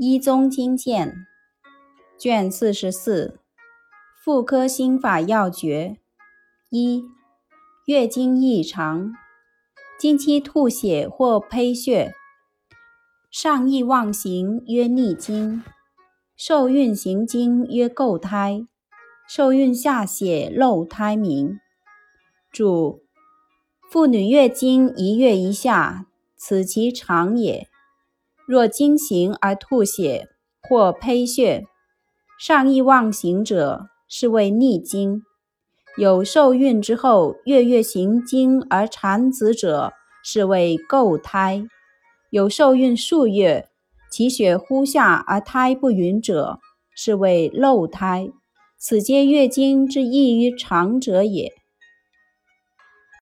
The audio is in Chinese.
一宗经鉴卷四十四，妇科心法要诀一：月经异常，经期吐血或呸血，上溢妄行曰逆经，受孕行经曰构胎，受孕下血漏胎明。注：妇女月经一月一下，此其常也。若经行而吐血或呸血，上意妄行者，是谓逆经；有受孕之后月月行经而产子者，是谓构胎；有受孕数月，其血忽下而胎不匀者，是谓漏胎。此皆月经之异于常者也。